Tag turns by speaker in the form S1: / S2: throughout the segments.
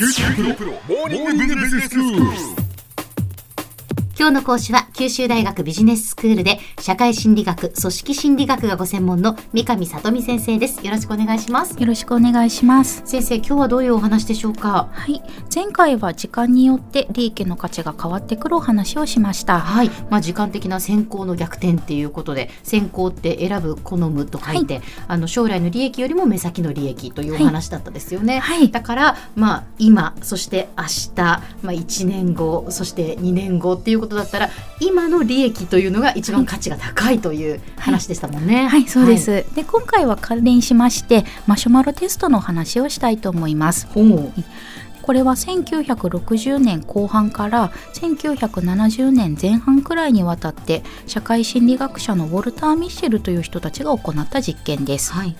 S1: 큐티 프로 모닝 비즈니스 뉴스
S2: 今日の講師は九州大学ビジネススクールで社会心理学、組織心理学がご専門の三上里美先生です。よろしくお願いします。
S3: よろしくお願いします。
S2: 先生、今日はどういうお話でしょうか？
S3: はい。前回は時間によって利益の価値が変わってくるお話をしました。
S2: はい。まあ、時間的な先行の逆転っていうことで、先行って選ぶ、好むと書いて、あの、将来の利益よりも目先の利益というお話だったですよね。
S3: はい
S2: だから、まあ、今、そして明日、まあ、1年後、そして2年後っていうことだったら、今の利益というのが一番価値が高いという話でしたもんね。
S3: はい、そうです。で、今回は関連しまして、マシュマロテストのお話をしたいと思います。これは1960年後半から1970年前半くらいにわたって社会心理学者のウォルター・ミッシェルという人たちが行った実験です。
S2: はい。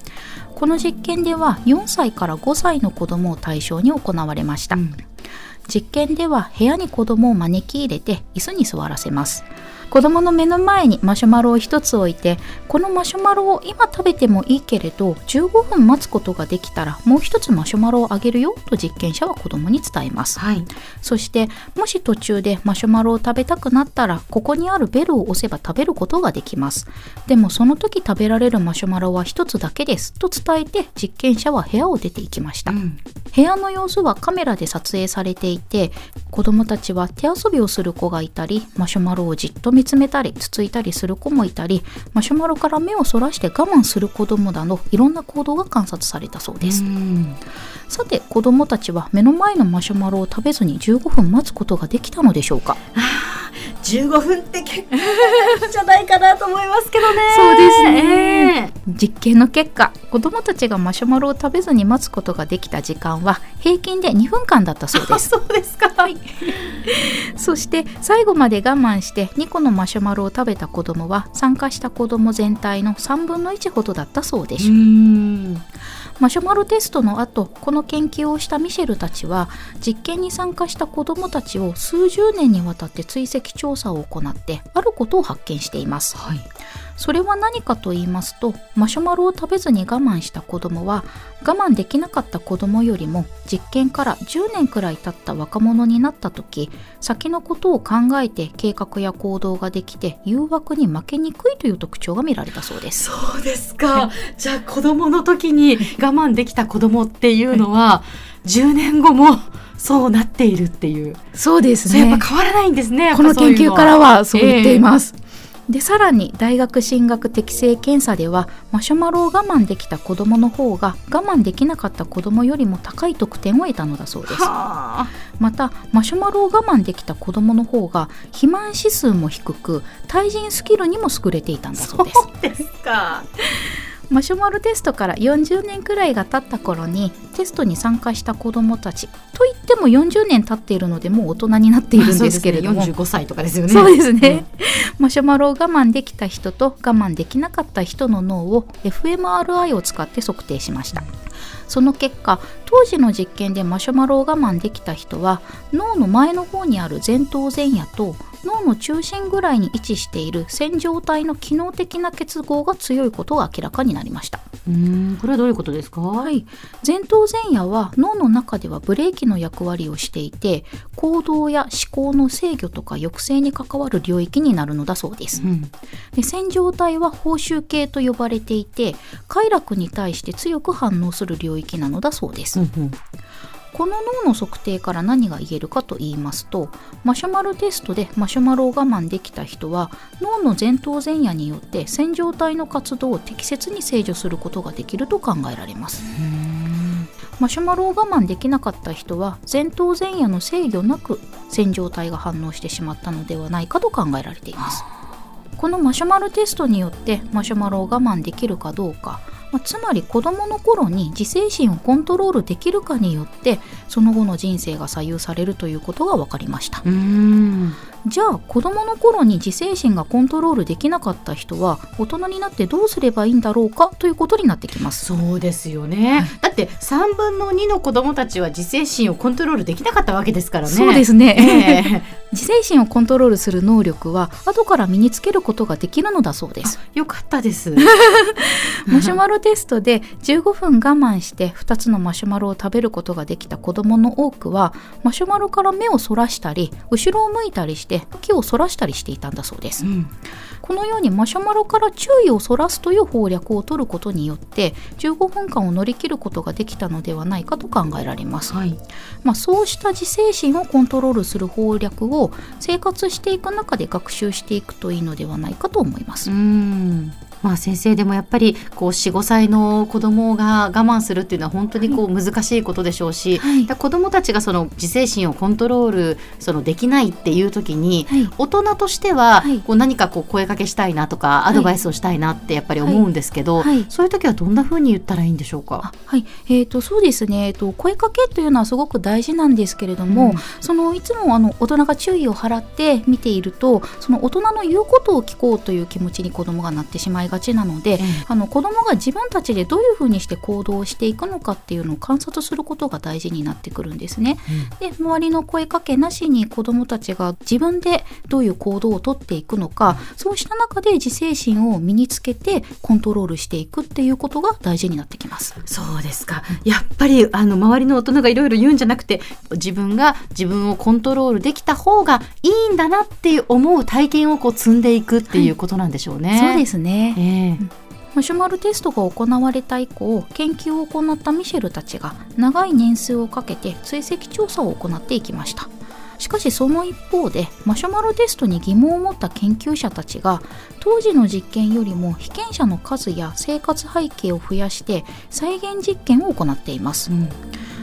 S3: この実験では4歳から5歳の子供を対象に行われました。
S2: うん
S3: 実験では部屋に子供を招き入れて椅子に座らせます。子供の目の前にマシュマロを一つ置いてこのマシュマロを今食べてもいいけれど15分待つことができたらもう一つマシュマロをあげるよと実験者は子供に伝えます。
S2: はい。
S3: そしてもし途中でマシュマロを食べたくなったらここにあるベルを押せば食べることができます。でもその時食べられるマシュマロは一つだけですと伝えて実験者は部屋を出て行きました、
S2: うん。
S3: 部屋の様子はカメラで撮影されていて子供たちは手遊びをする子がいたりマシュマロをじっと見つめたりつついたりする子もいたりマシュマロから目をそらして我慢する子供などいろんな行動が観察されたそうです、
S2: うん。
S3: さて子供たちは目の前のマシュマロを食べずに15分待つことができたのでしょうか
S2: ？15分って結構じゃないかなと思いますけどね。
S3: そうですね。
S2: え
S3: 実験の結果子供たちがマシュマロを食べずに待つことができた時間は平均で2分間だったそうです
S2: そうですか。はい。
S3: そして最後まで我慢して2個のマシュマロを食べた子供は参加した子供全体の3分の1ほどだったそうです、
S2: ん。
S3: マシュマロテストの後この研究をしたミシェルたちは実験に参加した子供たちを数十年にわたって追跡調査を行ってあることを発見しています
S2: はい。
S3: それは何かと言いますとマシュマロを食べずに我慢した子供は我慢できなかった子供よりも実験から10年くらい経った若者になった時先のことを考えて計画や行動ができて誘惑に負けにくいという特徴が見られたそうです
S2: そうですか。じゃあ子供の時に我慢できた子供っていうのは、10年後もそうなっているっていう。
S3: そうです
S2: それやっぱ変わらないんですね。
S3: この研究からはそう言ってい
S2: す。
S3: ます。でさらに大学進学適正検査ではマシュマロを我慢できた子どもの方が我慢できなかった子どもよりも高い得点を得たのだそうです
S2: はあ。
S3: またマシュマロを我慢できた子どもの方が肥満指数も低く対人スキルにも優れていたんだそうです
S2: そうですか。
S3: マシュマロテストから40年くらいが経った頃にテストに参加した子どもたちといっても40年経っているのでもう大人になっているんですけれども、
S2: そうですね。45歳とかですよね。
S3: そうですね、マシュマロを我慢できた人と我慢できなかった人の脳を fMRI を使って測定しましたその結果当時の実験でマシュマロを我慢できた人は脳の前の方にある前頭前野と脳の中心ぐらいに位置している線状体の機能的な結合が強いことが明らかになりました。
S2: うーん、これはどういうことですか？
S3: はい、前頭前野は脳の中ではブレーキの役割をしていて行動や思考の制御とか抑制に関わる領域になるのだそうです
S2: うん。
S3: で線状体は報酬系と呼ばれていて快楽に対して強く反応する領域なのだそうです、
S2: うんうん
S3: この脳の測定から何が言えるかと言いますとマシュマロテストでマシュマロを我慢できた人は脳の前頭前野によって線状体の活動を適切に制御することができると考えられます。マシュマロを我慢できなかった人は前頭前野の制御なく線状体が反応してしまったのではないかと考えられています。このマシュマロテストによってマシュマロを我慢できるかどうか、まあつまり子どもの頃に自制心をコントロールできるかによってその後の人生が左右されるということが分かりました。じゃあ子供の頃に自制心がコントロールできなかった人は大人になってどうすればいいんだろうかということになってきます。
S2: そうですよね、だって3分の2の子供たちは自制心をコントロールできなかったわけですからね。
S3: そうですね、
S2: ええ。
S3: 自制心をコントロールする能力は後から身につけることができるのだそうです。
S2: よかったです。
S3: マシュマロテストで15分我慢して2つのマシュマロを食べることができた子どもの多くはマシュマロから目をそらしたり後ろを向いたりして木をそらしたりしていたんだそうです、
S2: うん。
S3: このようにマシュマロから注意をそらすという方略を取ることによって15分間を乗り切ることができたのではないかと考えられます、
S2: はい。
S3: まあ、そうした自制心をコントロールする方略を生活していく中で学習していくといいのではないかと思います、
S2: うん。まあ先生でもやっぱりこう45歳の子供が我慢するっていうのは本当にこう難しいことでしょうし、
S3: はい。
S2: 子供たちがその自制心をコントロールそのできないっていう時に、
S3: はい。
S2: 大人としては
S3: はい。
S2: こう何かこう声かけしたいなとかアドバイスをしたいなってやっぱり思うんですけど、
S3: はい。
S2: そういう時はどんな風に言ったらいいんでしょうか？
S3: あ。はい、えー、とそうですね、えー、と声かけというのはすごく大事なんですけれども、
S2: うん。
S3: そのいつもあの大人が注意を払って見ているとその大人の言うことを聞こうという気持ちに子供がなってしまいがちなので、
S2: ええ
S3: あの子供が自分たちでどういうふうにして行動をしていくのかっていうのを観察することが大事になってくるんですね。で周りの声かけなしに子供たちが自分でどういう行動をとっていくのかそうした中で自制心を身につけてコントロールしていくっていうことが大事になってきます。
S2: そうですか。やっぱりあの周りの大人がいろいろ言うんじゃなくて、自分が自分をコントロールできた方がいいんだなっていう思う体験をこう積んでいくっていうことなんでしょうね。
S3: そうですね
S2: ええ
S3: マシュマロテストが行われた以降研究を行ったミシェルたちが長い年数をかけて追跡調査を行っていきましたしかしその一方でマシュマロテストに疑問を持った研究者たちが当時の実験よりも被験者の数や生活背景を増やして再現実験を行っています。
S2: うん。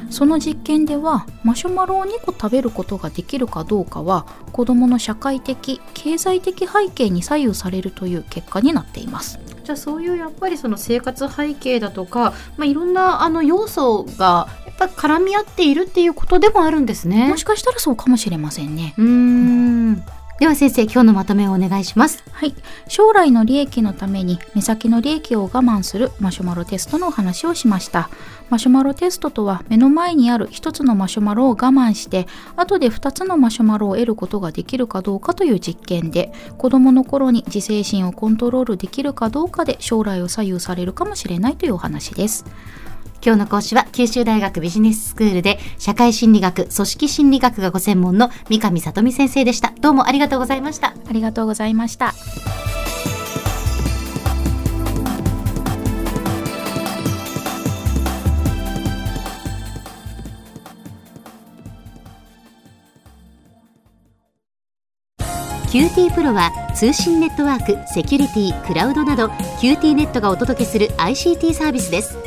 S3: その実験ではマシュマロを2個食べることができるかどうかは子どもの社会的経済的背景に左右されるという結果になっています
S2: じゃあそういうやっぱりその生活背景だとか、まあ、いろんなあの要素がやっぱり絡み合っているっていうことでもあるんですね
S3: も。しかしたらそうかもしれませんね。
S2: うーんでは先生今日のまとめをお願いします。
S3: はい。将来の利益のために目先の利益を我慢するマシュマロテストのお話をしました。マシュマロテストとは目の前にある一つのマシュマロを我慢して後で二つのマシュマロを得ることができるかどうかという実験で子供の頃に自制心をコントロールできるかどうかで将来を左右されるかもしれないというお話です。
S2: 今日の講師は九州大学ビジネススクールで社会心理学組織心理学がご専門の三上里美先生でした。どうもありがとうございました。
S3: ありがとうございました。
S2: QT プロは通信ネットワーク、セキュリティ、クラウドなど QT ネットがお届けする ICT サービスです